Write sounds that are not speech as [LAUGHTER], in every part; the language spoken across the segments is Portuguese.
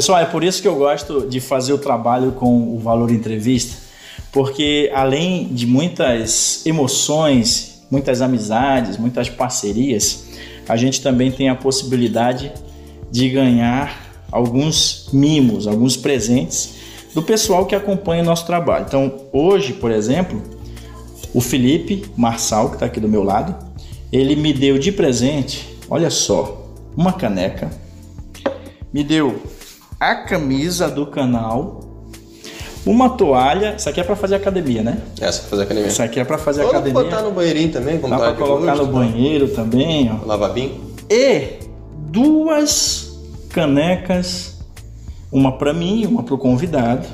Pessoal, é por isso que eu gosto de fazer o trabalho com o Valor Entrevista, porque além de muitas emoções, muitas amizades, muitas parcerias, a gente também tem a possibilidade de ganhar alguns mimos, alguns presentes do pessoal que acompanha o nosso trabalho. Então, hoje, por exemplo, o Felipe Marçal, que está aqui do meu lado, ele me deu de presente, olha só, uma caneca, me deu a camisa do canal, uma toalha. Isso aqui é para fazer academia, né? Essa é pra fazer academia. Isso aqui é para fazer academia. botar no banheirinho também, como Dá tá para colocar no tá? banheiro também, ó. Lavabim. E duas canecas, uma para mim uma para o convidado.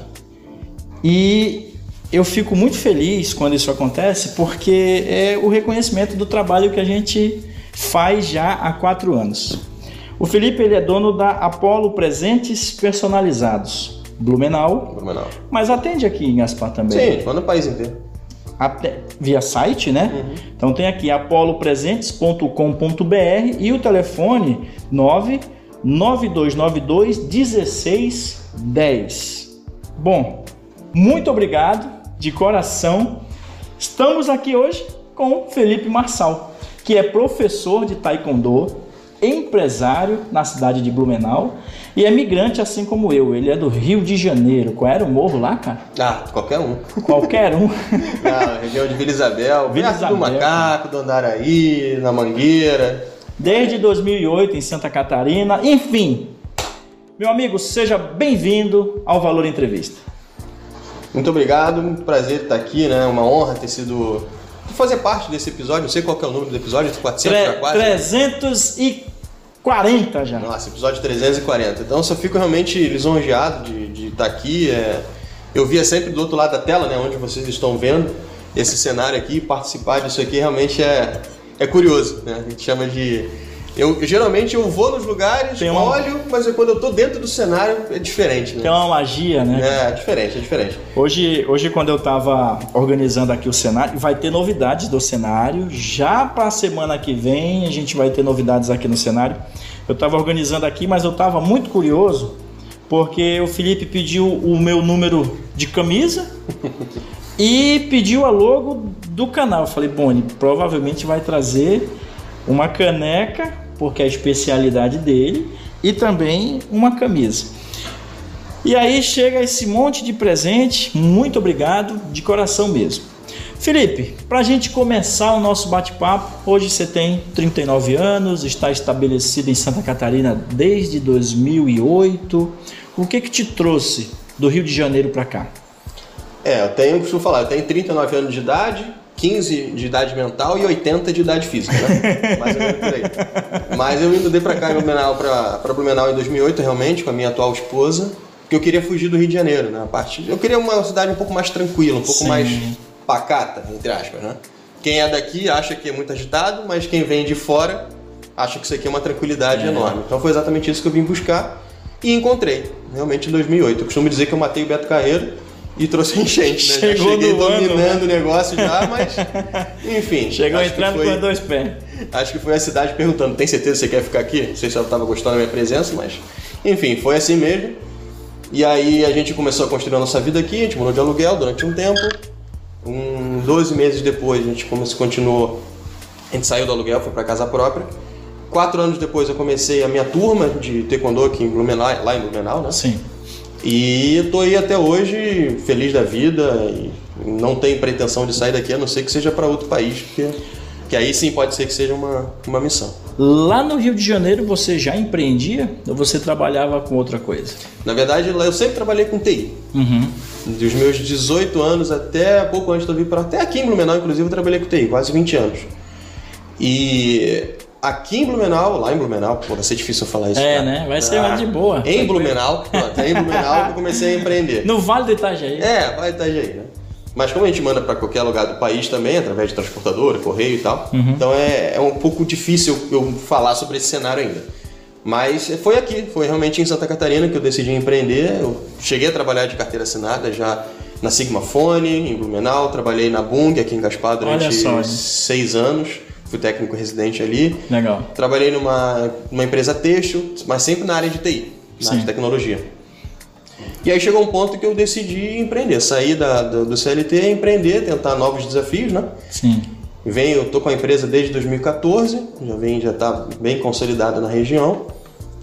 E eu fico muito feliz quando isso acontece, porque é o reconhecimento do trabalho que a gente faz já há quatro anos. O Felipe ele é dono da Apollo Presentes Personalizados, Blumenau, Blumenau. mas atende aqui em Gaspar também. Sim, a gente manda o país inteiro. Até- via site, né? Então tem aqui apolopresentes.com.br e o telefone 99292 1610. Bom, muito obrigado de coração. Estamos aqui hoje com Felipe Marçal, que é professor de taekwondo, empresário na cidade de Blumenau e é migrante assim como eu. Ele é do Rio de Janeiro. Qual era o morro lá, cara? Ah, qualquer um. Qualquer um. na [LAUGHS] ah, região de Vila Isabel, Vila Isabel. do Macaco, do Andaraí, na Mangueira. Desde 2008 em Santa Catarina, enfim. Meu amigo, seja bem-vindo ao Valor Entrevista. Muito obrigado, um prazer estar aqui, né? Uma honra ter sido fazer parte desse episódio, não sei qual é o número do episódio, 400 já quase. 304. 40 já. Nossa, episódio 340. Então eu só fico realmente lisonjeado de estar tá aqui. É... Eu via sempre do outro lado da tela, né, onde vocês estão vendo esse cenário aqui, participar disso aqui realmente é, é curioso. Né? A gente chama de eu, geralmente eu vou nos lugares, Tem uma- olho, mas quando eu tô dentro do cenário é diferente. Tem Né? uma magia, né? É, diferente, é diferente. Hoje, hoje, quando eu estava organizando aqui o cenário, vai ter novidades do cenário. Já para a semana que vem, a gente vai ter novidades aqui no cenário. Eu estava organizando aqui, mas eu estava muito curioso porque o Felipe pediu o meu número de camisa [LAUGHS] e pediu a logo do canal. Eu falei, bom, ele provavelmente vai trazer uma caneca, porque é a especialidade dele, e também uma camisa. E aí chega esse monte de presente, muito obrigado, de coração mesmo. Felipe, para a gente começar o nosso bate-papo, hoje você tem 39 anos, está estabelecido em Santa Catarina desde 2008. O que que te trouxe do Rio de Janeiro para cá? É, eu tenho, costumo falar, eu tenho 39 anos de idade, 15 de idade mental e 80 de idade física, né? [LAUGHS] Mais ou menos por aí. Mas eu me mudei pra cá, em Blumenau, pra, pra Blumenau em 2008, realmente, com a minha atual esposa, porque eu queria fugir do Rio de Janeiro, né? A parte, eu queria uma cidade um pouco mais tranquila, um pouco Sim. mais pacata, entre aspas, né? Quem é daqui acha que é muito agitado, mas quem vem de fora acha que isso aqui é uma tranquilidade É. enorme. Então foi exatamente isso que eu vim buscar e encontrei, realmente em 2008. Eu costumo dizer que eu matei o Beto Carreiro e trouxe [LAUGHS] enchente, né? Chegou já cheguei no ano, dominando o negócio já, mas enfim. Chegou entrando foi- com dois pés. Acho que foi a cidade perguntando: tem certeza que você quer ficar aqui? Não sei se ela estava gostando da minha presença, mas enfim, foi assim mesmo. E aí a gente começou a construir a nossa vida aqui, a gente morou de aluguel durante um tempo. Um 12 meses depois a gente começou, continuou, a gente saiu do aluguel, foi para casa própria. Quatro anos depois eu comecei a minha turma de taekwondo aqui em Blumenau, lá em Blumenau, né? Sim. E eu tô aí até hoje, feliz da vida, e não tenho pretensão de sair daqui, a não ser que seja para outro país, porque que aí sim pode ser que seja uma, uma missão. Lá no Rio de Janeiro você já empreendia ou você trabalhava com outra coisa? Na verdade, lá eu sempre trabalhei com TI. Uhum. Dos meus 18 anos até pouco antes de eu vir para até aqui em Blumenau, inclusive, eu trabalhei com TI, quase 20 anos. E aqui em Blumenau, lá em Blumenau, pô, vai ser difícil eu falar isso. É, cara. né? Vai ser mais de boa. Em. Blumenau, pronto, é em Blumenau que eu comecei a empreender. No Vale do Itajaí. É, vai estar aí, né? Mas como a gente manda para qualquer lugar do país também, através de transportadora, correio e tal, então é, é um pouco difícil eu falar sobre esse cenário ainda. Mas foi aqui, foi realmente em Santa Catarina que eu decidi empreender. Eu cheguei a trabalhar de carteira assinada já na Sigma Fone, em Blumenau, trabalhei na Bung, aqui em Gaspar, durante só, seis anos. Fui técnico residente ali. Legal. Trabalhei numa, numa empresa têxtil, mas sempre na área de TI. na área de tecnologia. E aí chegou um ponto que eu decidi empreender, sair da, do, do CLT, empreender, tentar novos desafios, né? Sim. Venho, eu tô com a empresa desde 2014, já vem, já está bem consolidada na região.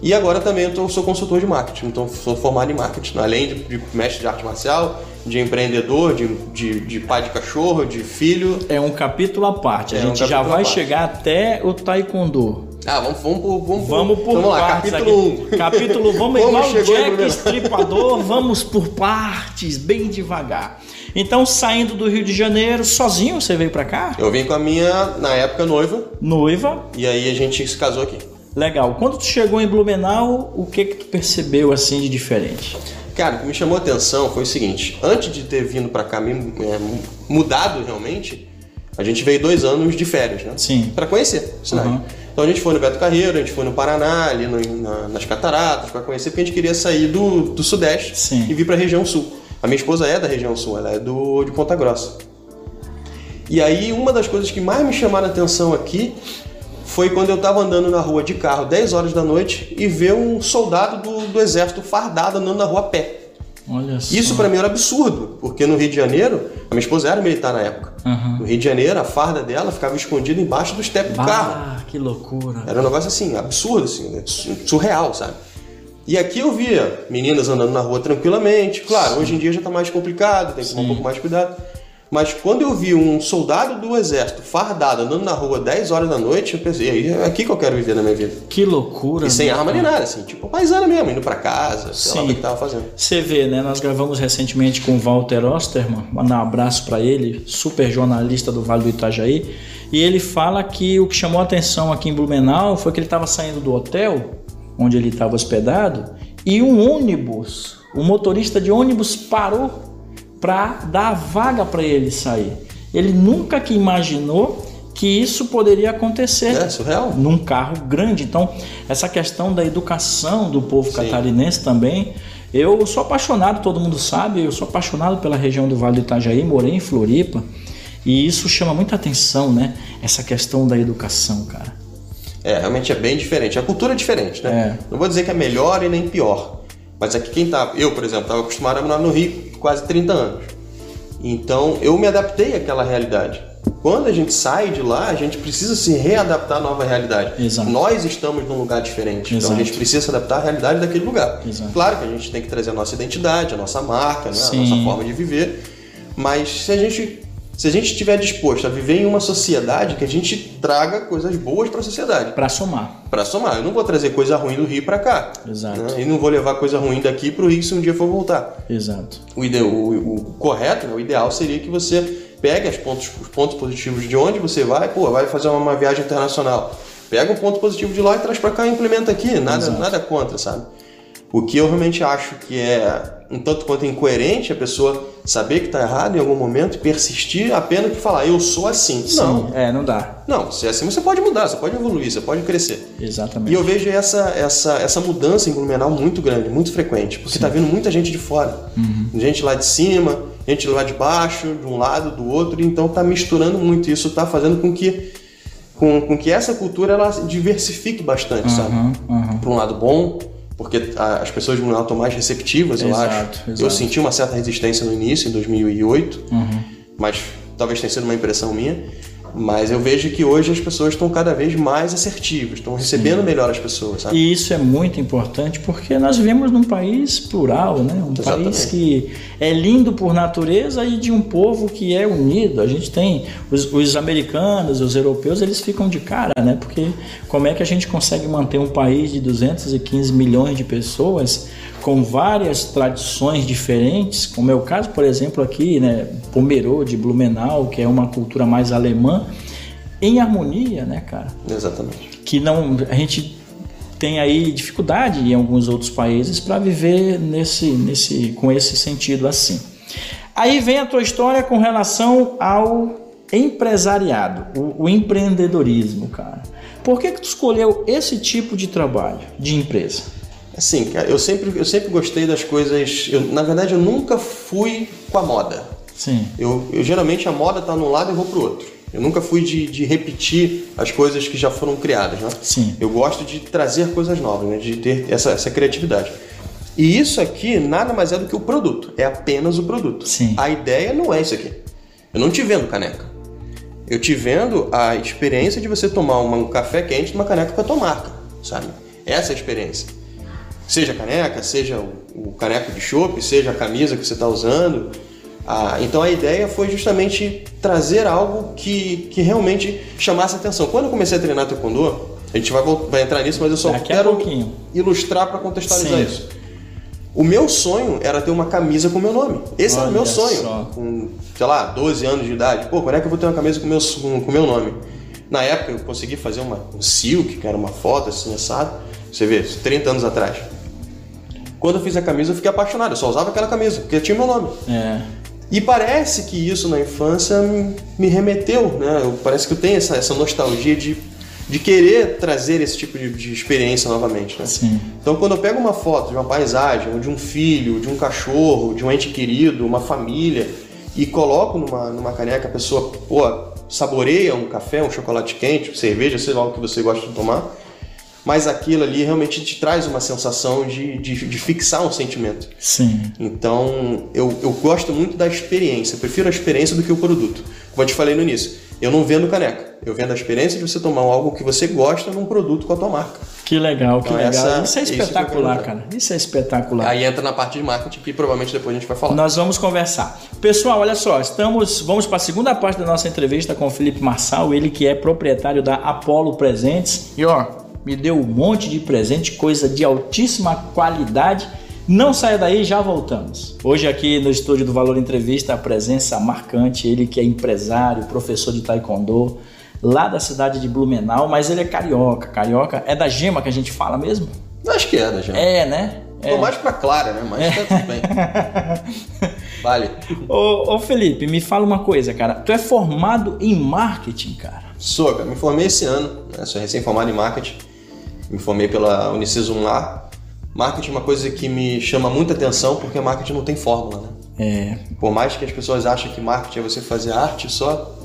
E agora também eu sou consultor de marketing, então sou formado em marketing, além de, de mestre de arte marcial, de empreendedor, de, de, de, pai de cachorro, de filho. É um capítulo à parte. A é gente um já vai chegar até o taekwondo. Ah, vamos, vamos, vamos, vamos, vamos por vamos lá, capítulo 1. Um. Capítulo, [LAUGHS] vamos igual o Jack Estripador, [LAUGHS] vamos por partes, bem devagar. Então, saindo do Rio de Janeiro, sozinho, você veio para cá? Eu vim com a minha, na época, noiva. Noiva. E aí a gente se casou aqui. Legal. Quando tu chegou em Blumenau, o que que tu percebeu assim de diferente? Cara, o que me chamou a atenção foi o seguinte: antes de ter vindo para cá, é, mudado realmente, a gente veio dois anos de férias, né? Sim. Para conhecer o cenário. Uhum. Então a gente foi no Beto Carreiro, a gente foi no Paraná, ali no, na, nas Cataratas, para conhecer, porque a gente queria sair do, do Sudeste Sim. e vir para a região Sul. A minha esposa é da região Sul, ela é do, de Ponta Grossa. E aí, uma das coisas que mais me chamaram a atenção aqui foi quando eu estava andando na rua de carro 10 horas da noite e ver um soldado do, do exército fardado andando na rua a pé. Olha só. Isso para mim era absurdo, porque no Rio de Janeiro, a minha esposa era militar na época. Uhum. No Rio de Janeiro, a farda dela ficava escondida embaixo do step do bah, carro. Ah, que loucura. Era um negócio assim, absurdo, assim, né? surreal, sabe? E aqui eu via meninas andando na rua tranquilamente. Claro, Sim. hoje em dia já está mais complicado, tem que tomar um pouco mais de cuidado. Mas quando eu vi um soldado do exército fardado andando na rua 10 horas da noite, eu pensei, é aqui que eu quero viver na minha vida. Que loucura. E sem arma nem nada, assim, tipo paisana mesmo, indo para casa, sei Sim. lá o que tava fazendo. Você vê, né? Nós gravamos recentemente com o Walter Osterman, mandar um abraço para ele, super jornalista do Vale do Itajaí, e ele fala que o que chamou a atenção aqui em Blumenau foi que ele estava saindo do hotel onde ele estava hospedado e um ônibus, o motorista de ônibus parou para dar a vaga para ele sair. Ele nunca que imaginou que isso poderia acontecer é, surreal. num carro grande. Então, essa questão da educação do povo Sim. catarinense também. Eu sou apaixonado, todo mundo sabe, eu sou apaixonado pela região do Vale do Itajaí, morei em Floripa, e isso chama muita atenção, né? Essa questão da educação, cara. É, realmente é bem diferente. A cultura é diferente, né? É. Não vou dizer que é melhor e nem pior. Mas aqui quem tá, eu, por exemplo, estava acostumado a morar no Rio quase 30 anos. Então eu me adaptei àquela realidade. Quando a gente sai de lá, a gente precisa se readaptar à nova realidade. Exato. Nós estamos num lugar diferente, Exato. então a gente precisa se adaptar à realidade daquele lugar. Exato. Claro que a gente tem que trazer a nossa identidade, a nossa marca, né? a nossa forma de viver, mas se a gente se a gente estiver disposto a viver em uma sociedade que a gente traga coisas boas para a sociedade. Para somar. Para somar. Eu não vou trazer coisa ruim do Rio para cá. Exato. Né? E não vou levar coisa ruim daqui para o Rio se um dia for voltar. Exato. O, ide o, o correto, né? o ideal seria que você pegue os pontos, os pontos positivos de onde você vai, pô, vai fazer uma, uma viagem internacional. Pega um ponto positivo de lá e traz para cá e implementa aqui. Nada, nada contra, sabe? O que eu realmente acho que é um tanto quanto incoerente a pessoa saber que está errado em algum momento e persistir apenas que falar eu sou assim. Sim, não. É, não dá. Não, se é assim você pode mudar, você pode evoluir, você pode crescer. Exatamente. E eu vejo essa, essa, essa mudança em Blumenau muito grande, muito frequente, porque está vindo muita gente de fora. Uhum. Gente lá de cima, gente lá de baixo, de um lado, do outro, então está misturando muito. Isso está fazendo com que com, com que essa cultura ela diversifique bastante, uhum, sabe? Uhum. Para um lado bom, porque as pessoas de Blumenau estão mais receptivas, eu exato, acho. Exato. Eu senti uma certa resistência no início, em 2008, uhum. mas talvez tenha sido uma impressão minha. Mas eu vejo que hoje as pessoas estão cada vez mais assertivas, estão recebendo Sim. melhor as pessoas. Sabe? E isso é muito importante porque nós vivemos num país plural, né? um Exatamente. país que é lindo por natureza e de um povo que é unido. A gente tem os, os, americanos, os europeus, eles ficam de cara, né? porque como é que a gente consegue manter um país de 215 milhões de pessoas com várias tradições diferentes, como é o caso, por exemplo, aqui, né, Pomerode, Blumenau, que é uma cultura mais alemã, em harmonia, né, cara? Exatamente. Que não a gente tem aí dificuldade em alguns outros países para viver nesse, nesse, com esse sentido assim. Aí vem a tua história com relação ao empresariado, o, o empreendedorismo, cara. Por que, que tu escolheu esse tipo de trabalho, de empresa? Assim, cara, eu sempre, eu sempre gostei das coisas. Eu, na verdade, eu nunca fui com a moda. Sim. Eu, eu geralmente a moda tá num lado e eu vou pro outro. Eu nunca fui de, de repetir as coisas que já foram criadas, né? Sim. Eu gosto de trazer coisas novas, né? de ter essa, essa criatividade. E isso aqui nada mais é do que o produto, é apenas o produto. Sim. A ideia não é isso aqui. Eu não te vendo caneca. Eu te vendo a experiência de você tomar uma- um café quente numa caneca com a tua marca, sabe? Essa é a experiência. Seja a caneca, seja o, o caneco de chopp, seja a camisa que você está usando. Ah, então a ideia foi justamente trazer algo que, que realmente chamasse atenção. Quando eu comecei a treinar taekwondo, a gente vai, vai entrar nisso, mas eu só Daqui quero ilustrar para contextualizar Sim. isso. O meu sonho era ter uma camisa com meu nome. Esse era o meu Olha sonho. só. Com, sei lá, 12 anos de idade. Pô, quando é que eu vou ter uma camisa com meu, com, com meu nome? Na época eu consegui fazer uma, um silk, que era uma foto assim, assado. Você vê, 30 anos atrás. Quando eu fiz a camisa, eu fiquei apaixonado. Eu só usava aquela camisa, porque tinha meu nome. É. E parece que isso na infância me- me remeteu, né? Eu- parece que eu tenho essa, essa nostalgia de, de querer trazer esse tipo de, de experiência novamente, né? Sim. Então, quando eu pego uma foto de uma paisagem, ou de um filho, de um cachorro, de um ente querido, uma família, e coloco numa, numa caneca, a pessoa, pô, saboreia um café, um chocolate quente, cerveja, sei lá o que você gosta de tomar, mas aquilo ali realmente te traz uma sensação de, de, de fixar um sentimento. Sim. Então, eu, eu gosto muito da experiência, eu prefiro a experiência do que o produto. Como eu te falei no início, eu não vendo caneca, eu vendo a experiência de você tomar algo que você gosta num produto com a tua marca. Que legal, que Então, legal. essa- isso é isso que espetacular, quero cara. Isso é espetacular. Aí entra na parte de marketing que provavelmente depois a gente vai falar. Nós vamos conversar. Pessoal, olha só, estamos, vamos para a segunda parte da nossa entrevista com o Felipe Marçal, ele que é proprietário da Apollo Presentes. E ó, me deu um monte de presente, coisa de altíssima qualidade. Não saia daí, já voltamos. Hoje aqui no estúdio do Valor Entrevista, a presença marcante, ele que é empresário, professor de taekwondo, lá da cidade de Blumenau, mas ele é carioca. Carioca é da gema que a gente fala mesmo? Acho que é, né, já. É, né? Tô mais pra Clara, né? Mas tá tudo bem. [LAUGHS] Vale. Ô, ô Felipe, me fala uma coisa, cara. Tu é formado em marketing, cara. Sou, cara. Me formei esse ano, né? Sou recém-formado em marketing. Me formei pela Unicesum lá. Marketing é uma coisa que me chama muita atenção porque marketing não tem fórmula, né? É, Por mais que as pessoas achem que marketing é você fazer arte só,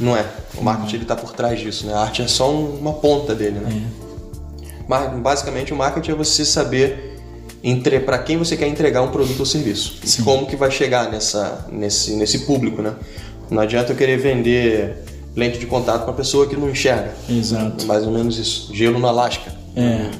não é. O marketing ele tá por trás disso, né? A arte é só um- uma ponta dele, né? Mar- Basicamente, o marketing é você saber entre para quem você quer entregar um produto ou serviço. E como que vai chegar nessa, nesse, nesse público, né? Não adianta eu querer vender lente de contato para pessoa que não enxerga. exato. Mais ou menos isso. Gelo no Alasca. É.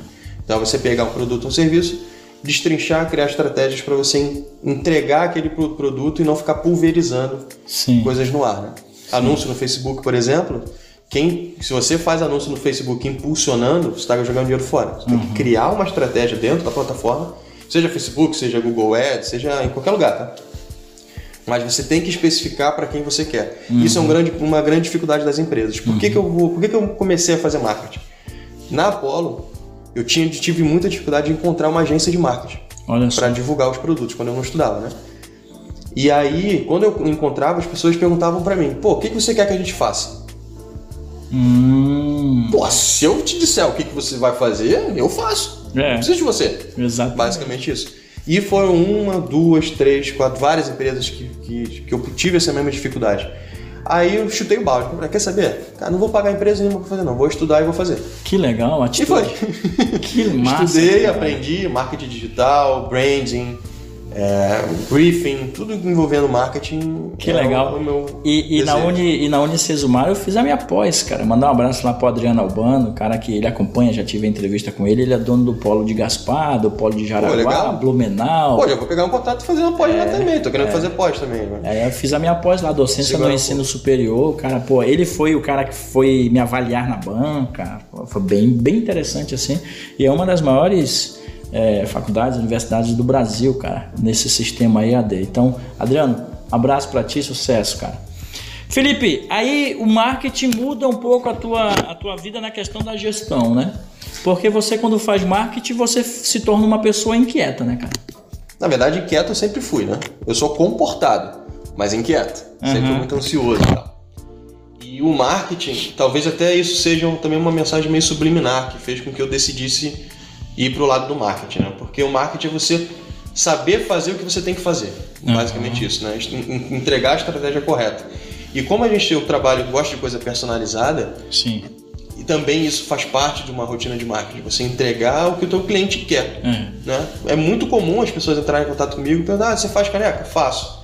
Então você pegar um produto ou um serviço, destrinchar, criar estratégias para você en- entregar aquele pro- produto e não ficar pulverizando Sim. coisas no ar. Né? Anúncio no Facebook, por exemplo, quem, se você faz anúncio no Facebook impulsionando, você está jogando dinheiro fora. Você tem que criar uma estratégia dentro da plataforma, seja Facebook, seja Google Ads, seja em qualquer lugar, tá? Mas você tem que especificar para quem você quer. Isso é um grande- uma grande dificuldade das empresas. Por, que, que, eu vou, por que, que eu comecei a fazer marketing? Na Apollo, eu tinha, tive muita dificuldade de encontrar uma agência de marketing para divulgar os produtos quando eu não estudava, né? E aí, quando eu encontrava, as pessoas perguntavam para mim: pô, o que, que você quer que a gente faça? Hum. Pô, se eu te disser o que, que você vai fazer, eu faço. É. Não preciso de você. Exato. Basicamente isso. E foram uma, duas, três, quatro, várias empresas que, que, que eu tive essa mesma dificuldade. Aí eu chutei o balde. Falei, quer saber? Cara, não vou pagar empresa nenhuma pra fazer, não. Vou estudar e vou fazer. Que legal, E atitude. foi. [LAUGHS] Que massa. Estudei, cara. aprendi marketing digital, branding, é, briefing, tudo envolvendo marketing. Que é legal. O, o meu E, e, na. Uni, e na Unicesumar eu fiz a minha pós, cara. Mandar um abraço lá pro Adriano Albano, cara que ele acompanha, já tive entrevista com ele. Ele é dono do polo de Gaspar, do polo de Jaraguá, legal. Blumenau. Pô, já vou pegar um contato e fazer uma pós lá também. Tô querendo fazer pós também. Né? Aí eu fiz a minha pós lá, docência Segura no ensino superior, cara, pô, ele foi o cara que foi me avaliar na banca, pô, foi bem, bem interessante assim, e é uma das maiores é, faculdades, universidades do Brasil, cara, nesse sistema EAD. Então, Adriano, abraço pra ti, sucesso, cara. Felipe, aí o marketing muda um pouco a tua, a tua vida na questão da gestão, né? Porque você, quando faz marketing, você se torna uma pessoa inquieta, né, cara? Na verdade, inquieto eu sempre fui, né? Eu sou comportado, mas inquieto. Sempre Uhum. muito ansioso e tal. E o marketing, talvez até isso seja também uma mensagem meio subliminar que fez com que eu decidisse ir pro lado do marketing, né? Porque o marketing é você saber fazer o que você tem que fazer. Basicamente isso, né? En- en- Entregar a estratégia correta. E como a gente tem o trabalho gosta de coisa personalizada, Sim. e também isso faz parte de uma rotina de marketing, você entregar o que o teu cliente quer. É. Né? É muito comum as pessoas entrarem em contato comigo e perguntar, ah, você faz caneca? Faço.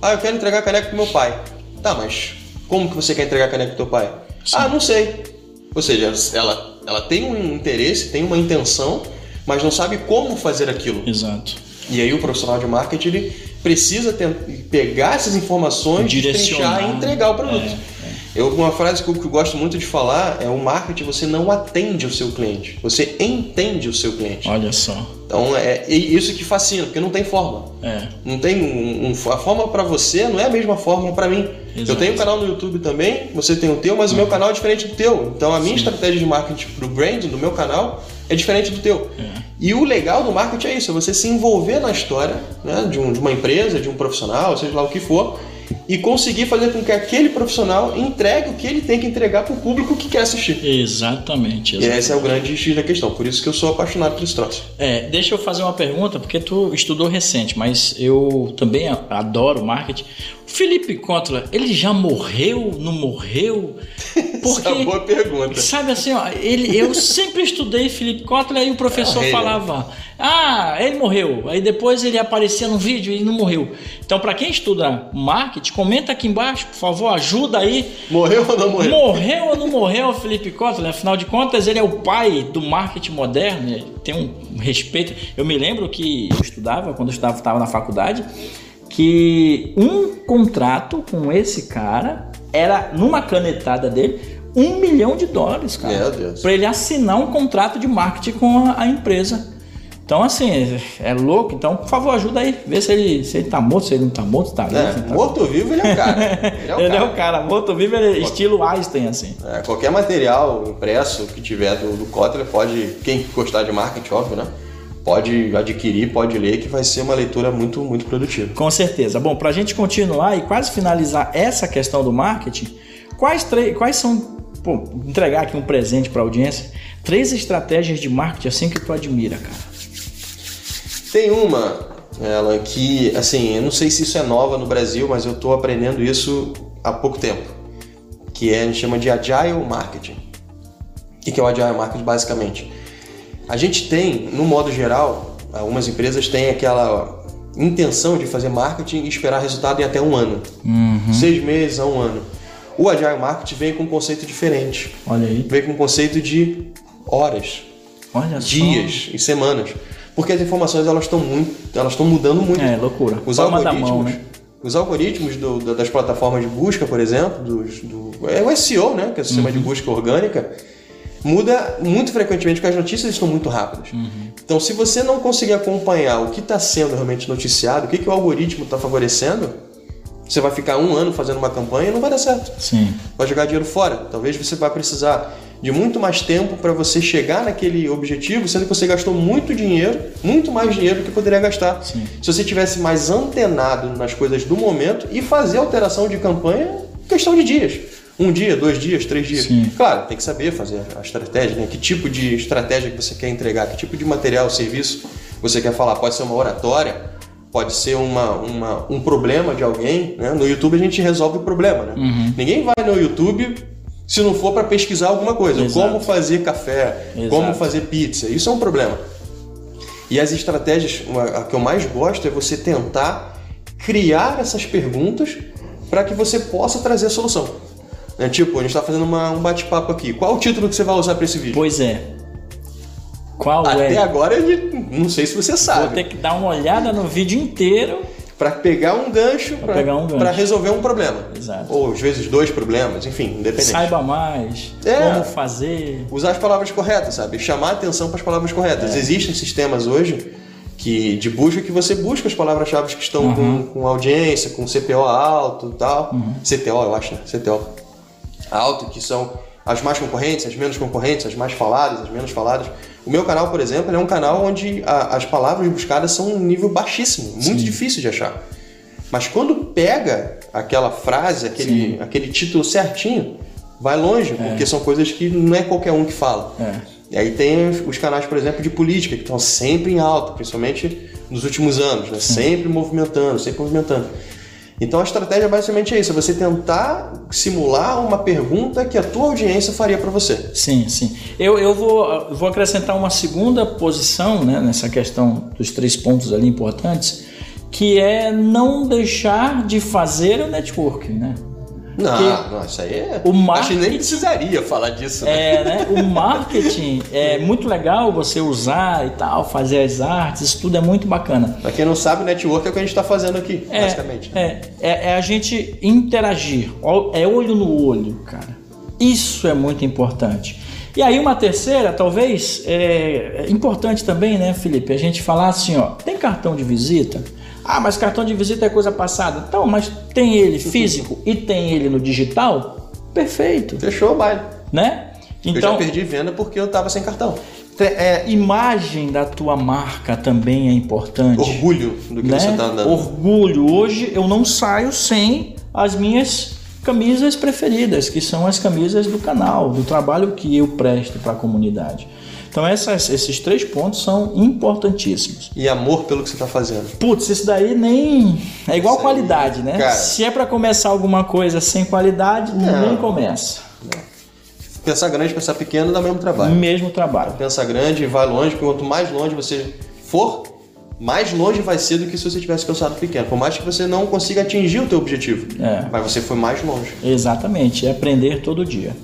Ah, eu quero entregar caneca pro meu pai. Tá, mas como que você quer entregar caneca pro teu pai? Sim. Ah, não sei. Ou seja, ela, ela tem um interesse, tem uma intenção, mas não sabe como fazer aquilo. Exato. E aí o profissional de marketing ele precisa ten- pegar essas informações, Direcionar. e entregar o produto. É, Eu, uma frase que eu, eu gosto muito de falar é o marketing você não atende o seu cliente, você entende o seu cliente. Olha só. Então é e isso que fascina, porque não tem forma. É. Não tem um, um- a forma para você não é a mesma forma para mim. Eu Exato. tenho um canal no YouTube também, você tem o teu, mas o meu canal é diferente do teu. Então a minha estratégia de marketing pro branding do meu canal é diferente do teu. É. E o legal do marketing é isso, é você se envolver na história né, de, um- de uma empresa, de um profissional, seja lá o que for, e conseguir fazer com que aquele profissional entregue o que ele tem que entregar para o público que quer assistir. Exatamente. E exatamente. esse é o grande X da questão, por isso que eu sou apaixonado por esse troço. É, deixa eu fazer uma pergunta, porque tu estudou recente, mas eu também adoro marketing. Felipe Kotler, ele já morreu? Não morreu? [LAUGHS] Essa é uma boa pergunta. Sabe assim, ó, ele, eu sempre estudei Felipe Kotler e o professor É falava: Ah, ele morreu. Aí depois ele aparecia no vídeo e não morreu. Então, para quem estuda marketing, comenta aqui embaixo, por favor, ajuda aí. Morreu ou não morreu? Morreu ou não morreu o Felipe Kotler? Afinal de contas, ele é o pai do marketing moderno, ele tem um respeito. Eu me lembro que eu estudava, quando eu estava, estava na faculdade, que um contrato com esse cara era, numa canetada dele, um milhão de dólares, cara. Meu Deus. Para ele assinar um contrato de marketing com a, a empresa. Então, assim, é louco. Então, por favor, ajuda aí. Vê se ele, se ele tá morto, se ele não tá morto, se tá vivo. É, tá morto vivo, ele é o cara. [LAUGHS] Ele é o ele cara. é o cara, morto vivo, ele é estilo Einstein, assim. É, qualquer material impresso que tiver do, do Kotler pode, quem gostar de marketing, óbvio, né? Pode adquirir, pode ler, que vai ser uma leitura muito, muito produtiva. Com certeza. Bom, para a gente continuar e quase finalizar essa questão do marketing, quais, tre- quais são, pô, entregar aqui um presente para a audiência, três estratégias de marketing assim que tu admira, cara. Tem uma, ela que, assim, eu não sei se isso é nova no Brasil, mas eu estou aprendendo isso há pouco tempo, que é, a gente chama de Agile Marketing. O que é o Agile Marketing, basicamente? A gente tem, no modo geral, algumas empresas têm aquela intenção de fazer marketing e esperar resultado em até um ano. Seis meses a um ano. O Agile Marketing vem com um conceito diferente. Olha aí. Vem com um conceito de horas, Olha só. dias e semanas. Porque as informações elas estão muito, elas estão mudando muito. É, loucura. Os Palma algoritmos, mão, né? os algoritmos do- da- das plataformas de busca, por exemplo, dos, do, é o SEO, né, que é o sistema de Uhum. busca orgânica, muda muito frequentemente porque as notícias estão muito rápidas. Uhum. Então, se você não conseguir acompanhar o que está sendo realmente noticiado, o que, que o algoritmo está favorecendo, você vai ficar um ano fazendo uma campanha e não vai dar certo Sim. vai jogar dinheiro fora. Talvez você vai precisar de muito mais tempo para você chegar naquele objetivo, sendo que você gastou muito dinheiro, muito mais dinheiro do que poderia gastar. Sim. Se você tivesse mais antenado nas coisas do momento e fazer alteração de campanha, questão de dias. Um dia, dois dias, três dias. Sim. Claro, tem que saber fazer a estratégia, né? Que tipo de estratégia que você quer entregar, que tipo de material, serviço você quer falar. Pode ser uma oratória, pode ser uma, uma- um problema de alguém. Né? No YouTube a gente resolve o problema. Né? Uhum. Ninguém vai no YouTube se não for para pesquisar alguma coisa. Exato. Como fazer café, Exato. como fazer pizza. Isso é um problema. E as estratégias, a que eu mais gosto é você tentar criar essas perguntas para que você possa trazer a solução. Né? Tipo, a gente está fazendo uma- um bate-papo aqui. Qual o título que você vai usar para esse vídeo? Pois é. Qual Até é? agora, ele- não sei se você Vou sabe. ter que dar uma olhada no vídeo inteiro. Para pegar um gancho pegar um para resolver um problema. Exato. Ou às vezes dois problemas, enfim, independente. Saiba mais. É. Como fazer. Usar as palavras corretas, sabe? Chamar atenção para as palavras É. corretas. Existem sistemas hoje que de busca que você busca as palavras-chave que estão Uhum. com, com audiência, com CPO alto e tal. CTO, eu acho, né? CTO. Alto, que são as mais concorrentes, as menos concorrentes, as mais faladas, as menos faladas. O meu canal, por exemplo, é um canal onde a- as palavras buscadas são um nível baixíssimo, muito difícil de achar. Mas quando pega aquela frase, aquele, aquele título certinho, vai longe, porque são coisas que não é qualquer um que fala. É. E aí tem os- os canais, por exemplo, de política, que estão sempre em alta, principalmente nos últimos anos, né? sempre movimentando, sempre movimentando. Então a estratégia basicamente é isso, é você tentar simular uma pergunta que a tua audiência faria para você. Sim, sim. Eu, eu vou, vou acrescentar uma segunda posição né, nessa questão dos três pontos ali importantes, que é não deixar de fazer o networking, né? Não, não, isso aí é. O marketing, Acho que nem precisaria falar disso, né? É, né? O marketing [LAUGHS] é muito legal você usar e tal, fazer as artes, isso tudo é muito bacana. Pra quem não sabe, network é o que a gente tá fazendo aqui, É, basicamente. é, é, é a gente interagir, é olho no olho, cara. Isso é muito importante. E aí uma terceira, talvez, é, é importante também, né, Felipe? A gente falar assim, ó, tem cartão de visita? Ah, mas cartão de visita é coisa passada. Então, mas tem ele físico e tem ele no digital? Perfeito, Fechou o baile. né? eu já Então, perdi venda porque eu tava sem cartão. é, imagem da tua marca também é importante. Orgulho do que né? você tá andando. Orgulho. Hoje eu não saio sem as minhas camisas preferidas, que são as camisas do canal, do trabalho que eu presto para a comunidade. Então essas- esses três pontos são importantíssimos. E amor pelo que você tá fazendo. Putz, isso daí nem é igual Isso aí, qualidade, né? cara. Se é para começar alguma coisa sem qualidade, ninguém começa. Pensar grande, pensar pequeno dá o mesmo trabalho. Mesmo trabalho. Pensa grande, vai longe, porque quanto mais longe você for, mais longe vai ser do que se você tivesse pensado pequeno. Por mais que você não consiga atingir o teu objetivo, É. mas você foi mais longe. Exatamente, é aprender todo dia.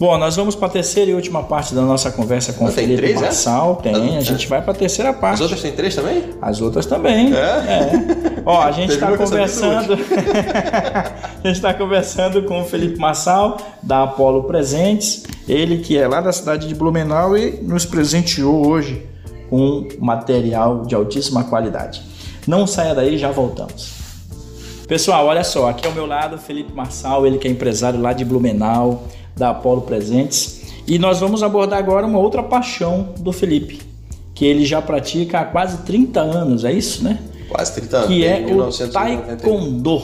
Bom, nós vamos para a terceira e última parte da nossa conversa com o Ah, tem Felipe três, é? Marçal. Tem, a gente vai para a terceira parte. As outras tem três também? As outras também. É? Ó, a gente está conversando. [LAUGHS] a gente está conversando com o Felipe Massal, da Apolo Presentes. Ele que é lá da cidade de Blumenau e nos presenteou hoje com material de altíssima qualidade. Não saia daí, já voltamos. Pessoal, olha só, aqui ao meu lado Felipe Marçal, ele que é empresário lá de Blumenau, da Apolo Presentes. E nós vamos abordar agora uma outra paixão do Felipe, que ele já pratica há quase 30 anos, é isso, né? Quase 30 anos. que é o 1991. Taekwondo.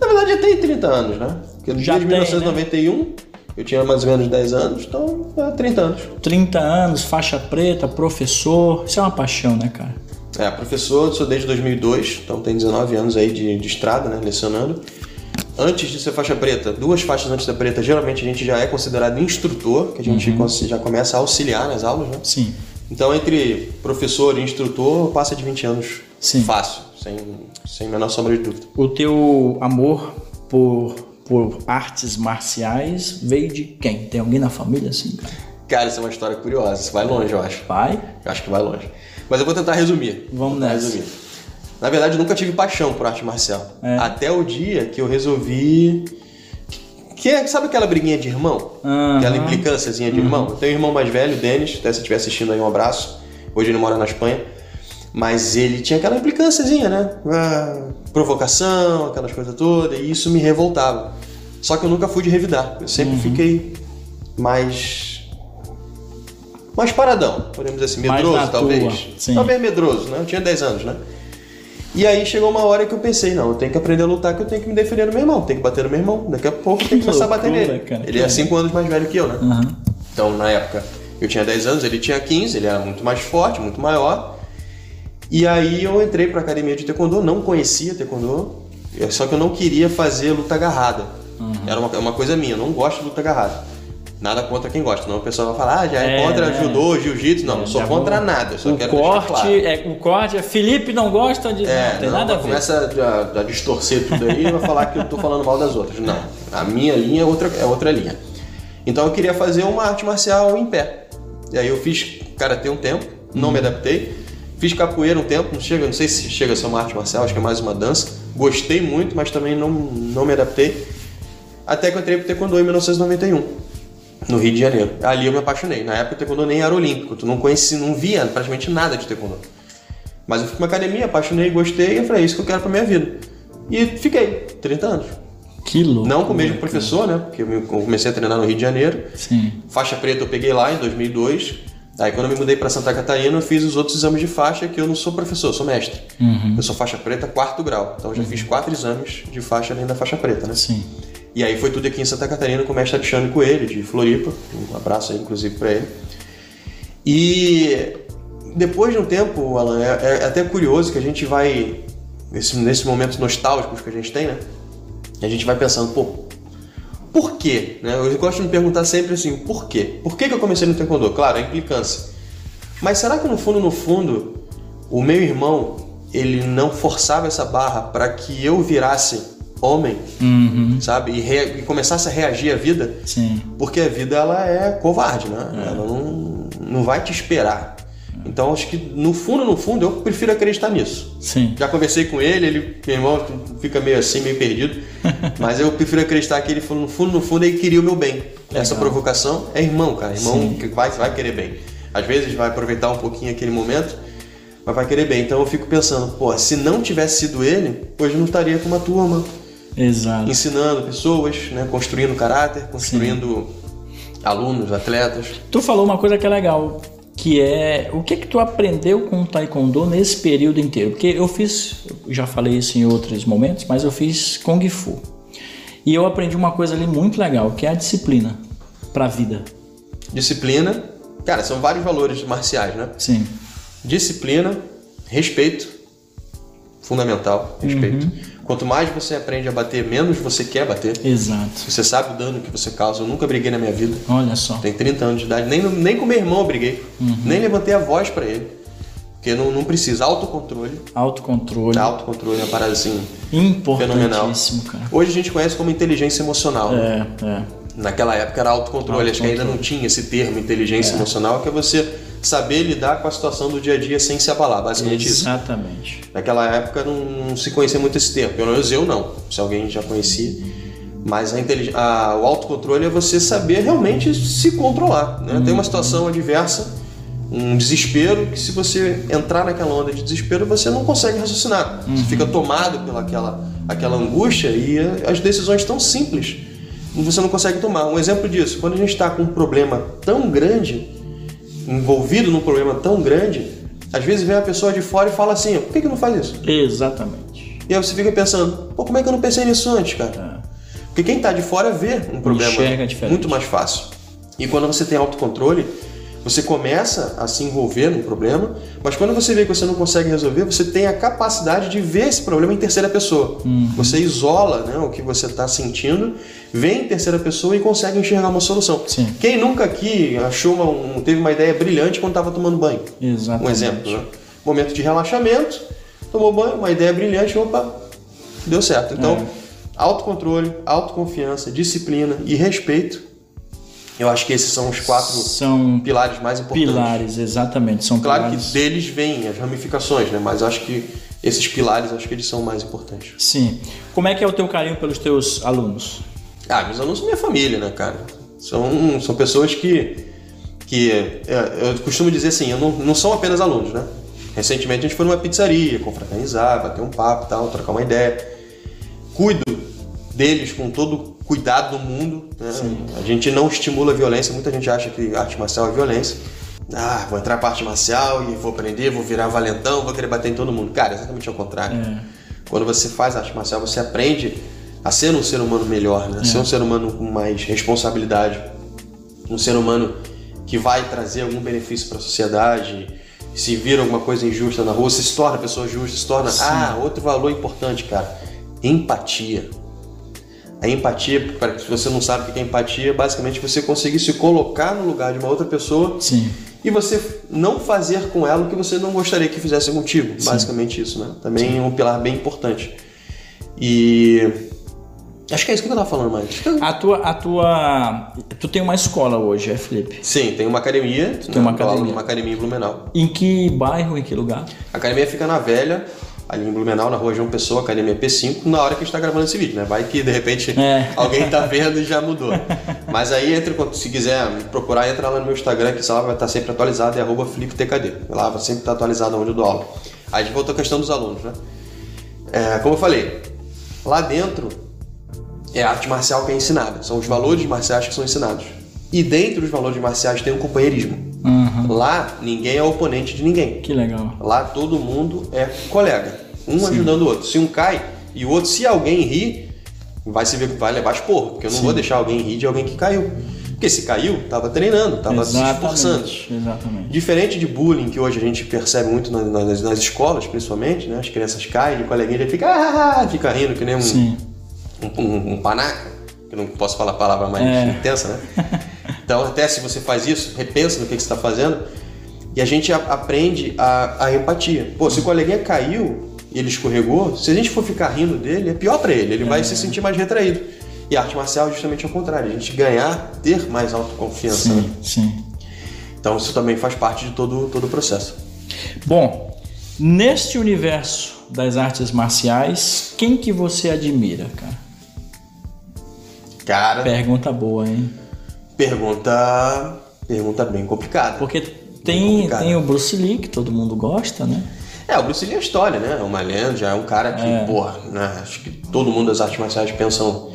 Na verdade, já tem 30 anos, né? Porque Já desde tem, né? 1991, eu tinha mais ou menos 10 anos, então é 30 anos. 30 anos, faixa preta, professor. Isso é uma paixão, né, cara? É, professor, sou desde 2002, então tem 19 anos aí de, de estrada, né, lecionando. Antes de ser faixa preta, duas faixas antes da preta, geralmente a gente já é considerado instrutor, que a gente Uhum. já começa a auxiliar nas aulas, né? Sim. Então, entre professor e instrutor, passa de 20 anos Sim. fácil, sem, sem menor sombra de dúvida. O teu amor por, por artes marciais veio de quem? Tem alguém na família assim, cara? Cara, isso é uma história curiosa, isso vai longe, eu acho. Pai? Eu acho que vai longe. Mas eu vou tentar resumir. Vamos nessa. resumir. Na verdade, eu nunca tive paixão por arte marcial. É. Até o dia que eu resolvi. Que é, sabe aquela briguinha de irmão? Aham. Aquela implicânciazinha de irmão? Eu tenho um irmão mais velho, Denis, até se estiver assistindo aí, um abraço. Hoje ele mora na Espanha. Mas ele tinha aquela implicânciazinha, né? Ah, provocação, aquelas coisas todas, e isso me revoltava. Só que eu nunca fui de revidar. Eu sempre Uhum. fiquei mais. mais paradão, podemos dizer assim, medroso talvez. Talvez medroso, né? Eu tinha 10 anos, né? E aí chegou uma hora que eu pensei, não, eu tenho que aprender a lutar, que eu tenho que me defender do meu irmão, tenho que bater no meu irmão. Daqui a pouco eu tenho que começar a bater nele. cara, ele é 5 anos mais velho que eu, né? Aham. Então, na época, eu tinha 10 anos, ele tinha 15, ele era muito mais forte, muito maior. E aí eu entrei pra academia de taekwondo, não conhecia taekwondo, eu- só que eu não queria fazer luta agarrada. Era uma, uma coisa minha, eu não gosto de luta agarrada. Nada contra quem gosta, não o pessoal vai falar, ah, já é, É, contra né? judô, jiu-jitsu. Não, não sou contra vou- nada, só o quero corte, claro. é, o corte é Felipe não gosta de. É, não tem não, nada a ver. começa a, a distorcer tudo aí e vai falar que eu tô falando mal das outras. Não, a minha linha é outra, é outra linha. Então eu queria fazer uma arte marcial em pé. E aí eu fiz karatê um tempo, não me adaptei. Fiz capoeira um tempo, não chega, não sei se chega a ser uma arte marcial, acho que é mais uma dança. Gostei muito, mas também não, não me adaptei. Até que eu entrei pro taekwondo em 1991, no Rio de Janeiro. Ali eu me apaixonei. Na época o taekwondo nem era olímpico, tu não conhecia, não via praticamente nada de taekwondo. Mas eu fui pra uma academia, apaixonei, gostei e falei, é isso que eu quero pra minha vida. E fiquei, 30 anos. Que louco. Não com o mesmo professor, né? Porque eu me- eu comecei a treinar no Rio de Janeiro. Sim. Faixa preta eu peguei lá em 2002. Aí quando eu me mudei para Santa Catarina, eu fiz os outros exames de faixa, que eu não sou professor, sou mestre. Eu sou faixa preta quarto grau. Então eu já fiz quatro exames de faixa além da faixa preta, né? Sim. E aí foi tudo aqui em Santa Catarina com o mestre Alexandre Coelho, de Floripa. Um abraço aí, inclusive, para ele. E depois de um tempo, Alan, é, é até curioso que a gente vai nesse, nesse momento nostálgicos que a gente tem, né? A gente vai pensando, pô, por quê? Né? Eu gosto de me perguntar sempre assim, por quê? Por que, que eu comecei no Taekwondo? Claro, a implicância. Mas será que no fundo, no fundo, o meu irmão, ele não forçava essa barra para que eu virasse homem, Uhum. sabe? E, re- e começasse a reagir à vida? Sim. Porque a vida, ela é covarde, né? Ela não, não vai te esperar. Então, acho que no fundo, no fundo, eu prefiro acreditar nisso. Sim. Já conversei com ele, ele, meu irmão, fica meio assim, meio perdido. [LAUGHS] mas eu prefiro acreditar que ele, falou, no fundo, no fundo, ele queria o meu bem. Essa provocação é irmão, cara. Irmão Sim. que vai, vai querer bem. Às vezes vai aproveitar um pouquinho aquele momento, mas vai querer bem. Então eu fico pensando, pô, se não tivesse sido ele, hoje eu não estaria com uma turma, Exato. ensinando pessoas, né, construindo caráter, construindo alunos, atletas. Tu falou uma coisa que é legal, que é o que que tu aprendeu com o taekwondo nesse período inteiro? Porque eu fiz, eu já falei isso em outros momentos, mas eu fiz kung fu. E eu aprendi uma coisa ali muito legal, que é a disciplina para a vida. Disciplina, cara, são vários valores marciais, né? Sim. Disciplina, respeito, fundamental, respeito. Quanto mais você aprende a bater, menos você quer bater. Exato. Você sabe o dano que você causa. Eu nunca briguei na minha vida. Olha só. Tenho 30 anos de idade. Nem, nem com meu irmão eu briguei. Nem levantei a voz pra ele. Porque não, não precisa. Autocontrole. Autocontrole. Autocontrole é uma parada assim fenomenal. Importantíssimo, cara. Hoje a gente conhece como inteligência emocional. né? É, é. Naquela época era autocontrole, acho que ainda não tinha esse termo inteligência emocional, que é você saber lidar com a situação do dia a dia sem se abalar, basicamente isso. Exatamente. Naquela época não, não se conhecia muito esse termo, pelo menos eu não, se alguém já conhecia. Mas a intelig- a- o autocontrole é você saber realmente se controlar. Né? Tem uma situação adversa, um desespero, que se você entrar naquela onda de desespero, você não consegue raciocinar. Você fica tomado pela aquela, aquela angústia e eh, as decisões tão simples você não consegue tomar. Um exemplo disso, quando a gente está com um problema tão grande, envolvido num problema tão grande, às vezes vem uma pessoa de fora e fala assim, por que, que não faz isso? Exatamente. E aí você fica pensando, pô, como é que eu não pensei nisso antes, cara? Porque quem tá de fora vê um problema muito mais fácil. E quando você tem autocontrole, você começa a se envolver num problema, mas quando você vê que você não consegue resolver, você tem a capacidade de ver esse problema em terceira pessoa. Uhum. Você isola né, o que você está sentindo, vê em terceira pessoa e consegue enxergar uma solução. Sim. Quem nunca aqui achou uma, um- teve uma ideia brilhante quando estava tomando banho? Exatamente. Um exemplo, né? Momento de relaxamento, tomou banho, uma ideia brilhante, opa, deu certo. Então, É. autocontrole, autoconfiança, disciplina e respeito. Eu acho que esses são os quatro São pilares mais importantes. pilares, exatamente. São Claro que pilares. deles vêm as ramificações, né? Mas eu acho que esses pilares, acho que eles são mais importantes. Sim. Como é que é o teu carinho pelos teus alunos? Ah, meus alunos são minha família, né, cara? São, são pessoas que, que é, eu costumo dizer assim, eu não, não são apenas alunos, né? Recentemente a gente foi numa pizzaria, confraternizar, bater um papo e tal, trocar uma ideia. Cuido deles com todo cuidado do mundo. Né? A gente não estimula a violência, muita gente acha que arte marcial é violência. Ah, vou entrar pra arte marcial e vou aprender, vou virar valentão, vou querer bater em todo mundo. Cara, é exatamente ao contrário. É. Quando você faz arte marcial, você aprende a ser um ser humano melhor, né? Ser um ser humano com mais responsabilidade, um ser humano que vai trazer algum benefício para a sociedade. Se vira alguma coisa injusta na rua, se torna pessoa justa, se torna. Ah, outro valor importante, cara: empatia. A empatia, para se você não sabe o que é empatia, basicamente você conseguir se colocar no lugar de uma outra pessoa Sim. e você não fazer com ela o que você não gostaria que fizesse contigo. Basicamente isso, né? Também é um pilar bem importante. E acho que é isso que eu tava falando mais. A tua, a tua. Tu tem uma escola hoje, é, Felipe? Sim, tem uma academia. tem uma né? Academia. numa academia em Blumenau. Em que bairro, em que lugar? A academia fica na Velha, ali em Blumenau, na rua João Pessoa, academia P5, na hora que a gente tá gravando esse vídeo, né? Vai que de repente É. [LAUGHS] alguém tá vendo e já mudou. Mas aí, entre, se quiser procurar, entra lá no meu Instagram, que essa lá vai estar sempre atualizado, é arroba FelipeTKD. Lá vai sempre estar atualizado onde eu dou aula. Aí a gente voltou à questão dos alunos, né? É, como eu falei, lá dentro é a arte marcial que é ensinada, são os valores marciais que são ensinados. E dentro dos valores marciais tem o companheirismo. Lá ninguém é oponente de ninguém. Que legal. Lá todo mundo é colega, um ajudando o outro. Se um cai e o outro, se alguém rir, vai se ver, vai levar esporro, porque eu não vou deixar alguém rir de alguém que caiu. Porque se caiu, estava treinando, estava se esforçando. Exatamente. Diferente de bullying, que hoje a gente percebe muito nas, nas, nas escolas, principalmente, né? As crianças caem, o coleguinha já fica, ah, fica rindo que nem um, um, um, um, panaca, que eu não posso falar a palavra mais é. intensa, né? [LAUGHS] Então, até se você faz isso, repensa no que, que você está fazendo e a gente a, aprende a, a, empatia. Pô, se o coleguinha caiu e ele escorregou, se a gente for ficar rindo dele, é pior para ele, ele é. vai se sentir mais retraído. E a arte marcial é justamente ao contrário, a gente ganhar, ter mais autoconfiança. Sim, sim. Então isso também faz parte de todo, todo o processo. Bom, neste universo das artes marciais, quem que você admira, cara? Cara. Pergunta boa, hein? Pergunta. Pergunta bem complicada. Porque tem, tem o Bruce Lee, que todo mundo gosta, né? É, o Bruce Lee é história, né? É uma lenda, é um cara que, é. porra, né? Acho que todo mundo das artes marciais pensam,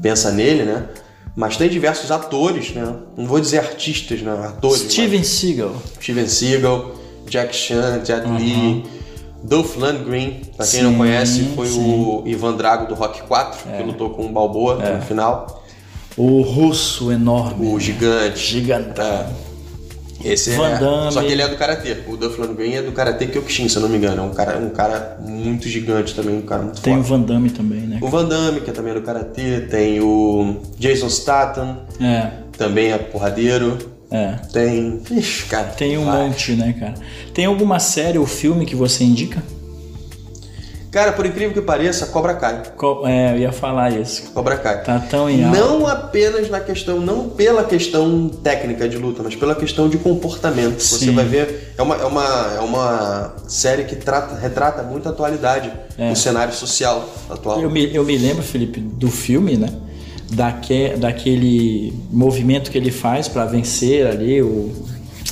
pensa nele, né? Mas tem diversos atores, né? Não vou dizer artistas, né? Atores. Steven mas... Seagal. Steven Seagal, Jack Chan, Jet uhum. Li, Dolph Lundgren, pra quem sim, não conhece, foi sim. o Ivan Drago do Rock 4, é. que lutou com o Balboa é. no final. O russo enorme. O gigante. Gigantão. É. Esse é Van é. Damme. Só que ele é do karatê. O Dolph Lundgren é do karatê Kyokushin, se eu não me engano. É um cara, um cara muito gigante também, um cara muito Tem forte. o Van Damme também, né? O Van Damme, que é também do karatê. Tem o Jason Statham. É. Também é porradeiro. É. Tem. Ixi, cara. Tem um vai. monte, né, cara? Tem alguma série ou filme que você indica? Cara, por incrível que pareça, Cobra Kai. Co é, eu ia falar isso. Cobra Kai. Tá tão em alta. Não apenas na questão, não pela questão técnica de luta, mas pela questão de comportamento. Sim. Você vai ver, é uma, é uma, é uma série que trata, retrata muito a atualidade, é. o cenário social atual. Eu me, eu me lembro, Felipe, do filme, né? Daque, daquele movimento que ele faz para vencer ali o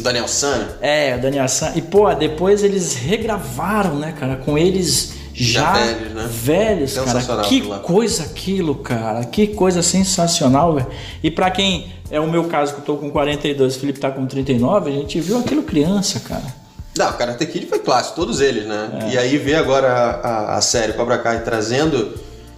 Daniel San. É, o Daniel San. E pô, depois eles regravaram, né, cara, com eles já, já velhos, né? velhos cara. Que coisa aquilo, cara. Que coisa sensacional, velho. E para quem é o meu caso, que eu tô com 42, o Felipe tá com 39, a gente viu aquilo criança, cara. Não, o Karate Kid foi clássico, todos eles, né? É. E aí ver agora a, a, a, série Cobra Kai trazendo,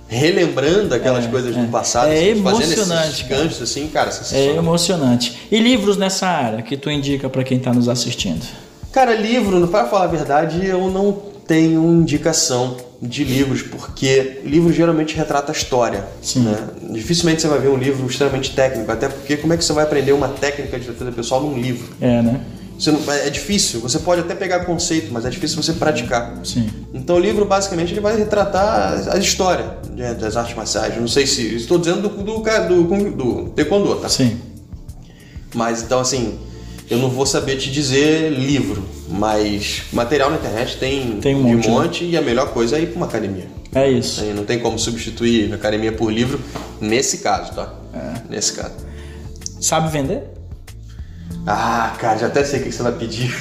relembrando aquelas é, coisas é. do passado, é assim, emocionante, esses ganchos assim, cara, É emocionante. E livros nessa área que tu indica para quem tá nos assistindo? Cara, livro, para falar a verdade, eu não tenho indicação de livros, porque livro geralmente retrata a história. Né? Dificilmente você vai ver um livro extremamente técnico, até porque como é que você vai aprender uma técnica de defesa pessoal num livro? É, né? Não, é difícil, você pode até pegar conceito, mas é difícil você praticar. Sim. Então o livro basicamente ele vai retratar a história das artes marciais. Não sei se. Estou dizendo do, do, do, do Taekwondo, tá? Sim. Mas então assim, eu não vou saber te dizer livro, mas material na internet tem, tem um monte, de monte né? e a melhor coisa é ir para uma academia. É isso. Não tem como substituir academia por livro nesse caso, tá? É. Nesse caso. Sabe vender? Ah, cara, já até sei o que você vai pedir.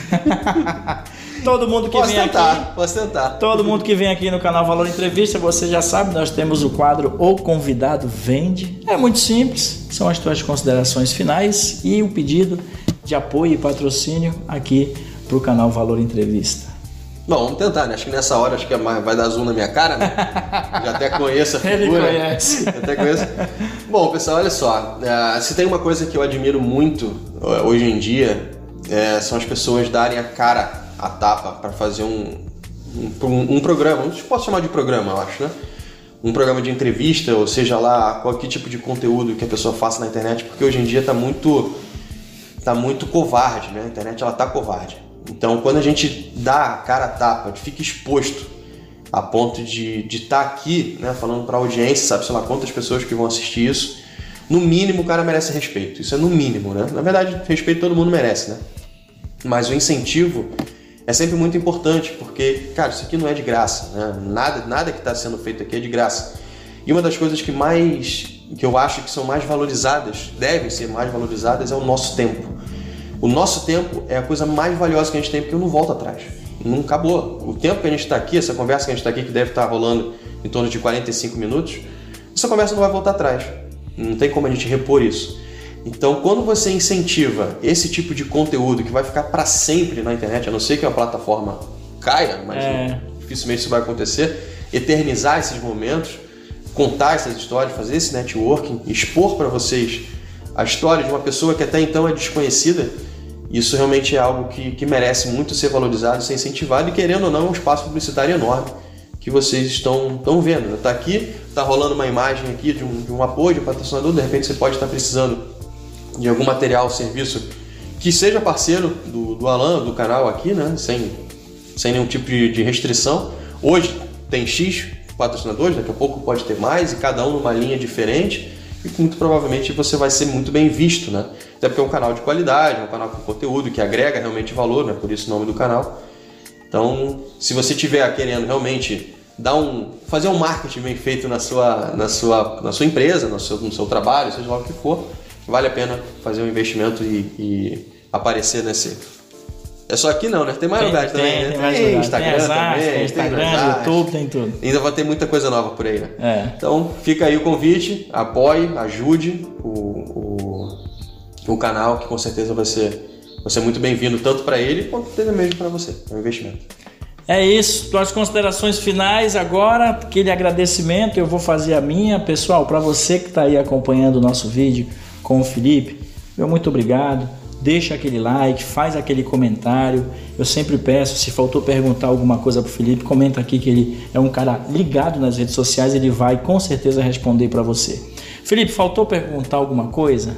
[LAUGHS] todo mundo que posso vem tentar, aqui. Posso tentar. Todo mundo que vem aqui no canal Valor Entrevista, você já sabe, nós temos o quadro O Convidado Vende. É muito simples, são as tuas considerações finais e o pedido de apoio e patrocínio aqui para o canal Valor Entrevista. Bom, vamos tentar, né? Acho que nessa hora acho que é vai dar zoom na minha cara, né? Já até conheço a [LAUGHS] figura. Ele conhece. até conheço. Bom, pessoal, olha só. É, se tem uma coisa que eu admiro muito hoje em dia, é, são as pessoas darem a cara, a tapa, para fazer um, um, um, programa. Não posso chamar de programa, eu acho, né? Um programa de entrevista, ou seja lá, qualquer tipo de conteúdo que a pessoa faça na internet, porque hoje em dia está muito tá muito covarde, né? A internet ela tá covarde. Então, quando a gente dá a cara a tapa, fica exposto a ponto de estar tá aqui, né, falando para a audiência, sabe, sei lá quantas pessoas que vão assistir isso, no mínimo o cara merece respeito. Isso é no mínimo, né? Na verdade, respeito todo mundo merece, né? Mas o incentivo é sempre muito importante, porque, cara, isso aqui não é de graça, né? Nada, nada que está sendo feito aqui é de graça. E uma das coisas que mais que eu acho que são mais valorizadas, devem ser mais valorizadas, é o nosso tempo. O nosso tempo é a coisa mais valiosa que a gente tem, porque não volta atrás. Não acabou. O tempo que a gente está aqui, essa conversa que a gente está aqui, que deve estar tá rolando em torno de 45 minutos, essa conversa não vai voltar atrás. Não tem como a gente repor isso. Então, quando você incentiva esse tipo de conteúdo que vai ficar para sempre na internet, a não ser que a plataforma caia, mas é. dificilmente isso vai acontecer, eternizar esses momentos, contar essas histórias, fazer esse networking, expor para vocês a história de uma pessoa que até então é desconhecida, isso realmente é algo que, que merece muito ser valorizado, ser incentivado e, querendo ou não, é um espaço publicitário enorme que vocês estão, estão vendo. Está aqui, está rolando uma imagem aqui de um, de um apoio de um patrocinador, de repente você pode estar precisando de algum material, serviço que seja parceiro do, do Alan, do canal aqui, né? sem, sem nenhum tipo de, de restrição. Hoje tem X patrocinadores, daqui a pouco pode ter mais, e cada um numa linha diferente e muito provavelmente você vai ser muito bem visto, né? Até porque é um canal de qualidade, é um canal com conteúdo que agrega realmente valor, né? Por isso o nome do canal. Então, se você estiver querendo realmente dar um, fazer um marketing bem feito na sua, na sua, na sua empresa, no seu, no seu trabalho, seja lá o que for, vale a pena fazer um investimento e, e aparecer nesse, é só aqui não, né? Tem mais Tem- lugares tem- também, né? tem mais Tem lugares. Instagram Tem também, tem Instagram, artes. YouTube, tem tudo. Ainda vai ter muita coisa nova por aí, né? É. Então fica aí o convite, apoie, ajude o, o, o canal, que com certeza vai ser, vai ser muito bem-vindo, tanto para ele quanto até mesmo para você. É um investimento. É isso, tuas considerações finais agora, aquele agradecimento, eu vou fazer a minha. Pessoal, para você que está aí acompanhando o nosso vídeo com o Felipe, meu muito obrigado. Deixa aquele like, faz aquele comentário. Eu sempre peço, se faltou perguntar alguma coisa pro Felipe, comenta aqui que ele é um cara ligado nas redes sociais, ele vai com certeza responder para você. Felipe, faltou perguntar alguma coisa?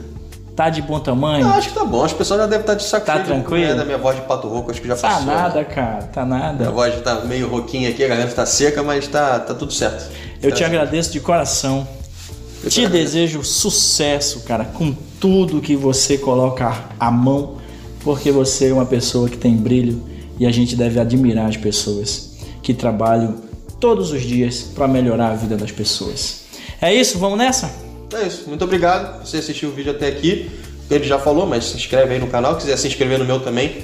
Tá de bom tamanho? Eu acho que tá bom, as pessoas já devem estar de saco Tá cheio de- tranquilo? né, da minha voz de pato rouco, acho que já Tá passou. nada, né? cara, tá Minha nada. voz tá meio rouquinha aqui, a garganta tá seca, mas tá, tá tudo certo. Eu Tá te agradeço de coração. Eu Te desejo sucesso, cara, com tudo que você coloca à mão, porque você é uma pessoa que tem brilho e a gente deve admirar as pessoas que trabalham todos os dias para melhorar a vida das pessoas. É isso, vamos nessa? É isso. Muito obrigado por você assistir o vídeo até aqui. Ele já falou, mas se inscreve aí no canal. Se quiser se inscrever no meu também,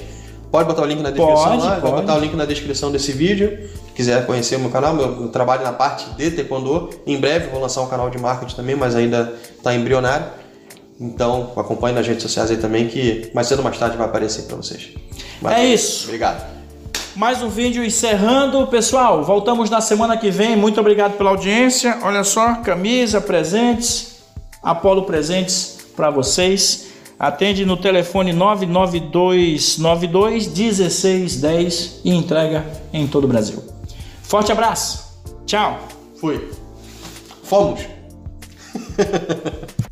pode botar o link na descrição Pode, lá. Pode. botar o link na descrição desse vídeo. Se quiser conhecer o meu canal, meu, eu trabalho na parte de Taekwondo. Em breve vou lançar um canal de marketing também, mas ainda está embrionário. Então acompanhe nas redes sociais aí também, que mais cedo ou mais tarde vai aparecer para vocês. Valeu. É isso. Obrigado. Mais um vídeo encerrando. Pessoal, voltamos na semana que vem. Muito obrigado pela audiência. Olha só, camisa, presentes, Apolo presentes para vocês. Atende no telefone 99292 1610 e entrega em todo o Brasil. Forte abraço. Tchau. Fui. Fomos. [LAUGHS]